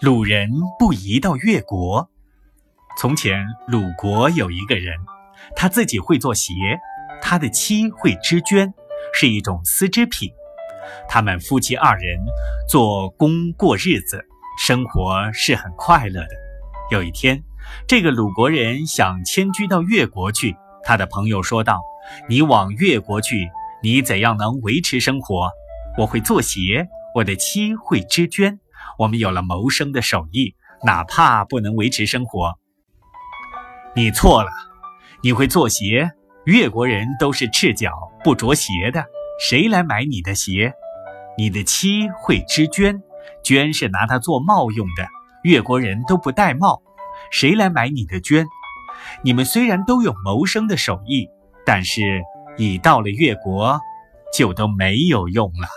鲁人不移到越国。从前鲁国有一个人，他自己会做鞋，他的妻会织绢，是一种丝织品。他们夫妻二人做工过日子，生活是很快乐的。有一天，这个鲁国人想迁居到越国去。他的朋友说道：“你往越国去，你怎样能维持生活？我会做鞋，我的妻会织绢。”我们有了谋生的手艺，哪怕不能维持生活。你错了，你会做鞋，越国人都是赤脚不着鞋的，谁来买你的鞋？你的妻会织绢，绢是拿它做帽用的，越国人都不戴帽，谁来买你的绢？你们虽然都有谋生的手艺，但是已到了越国，就都没有用了。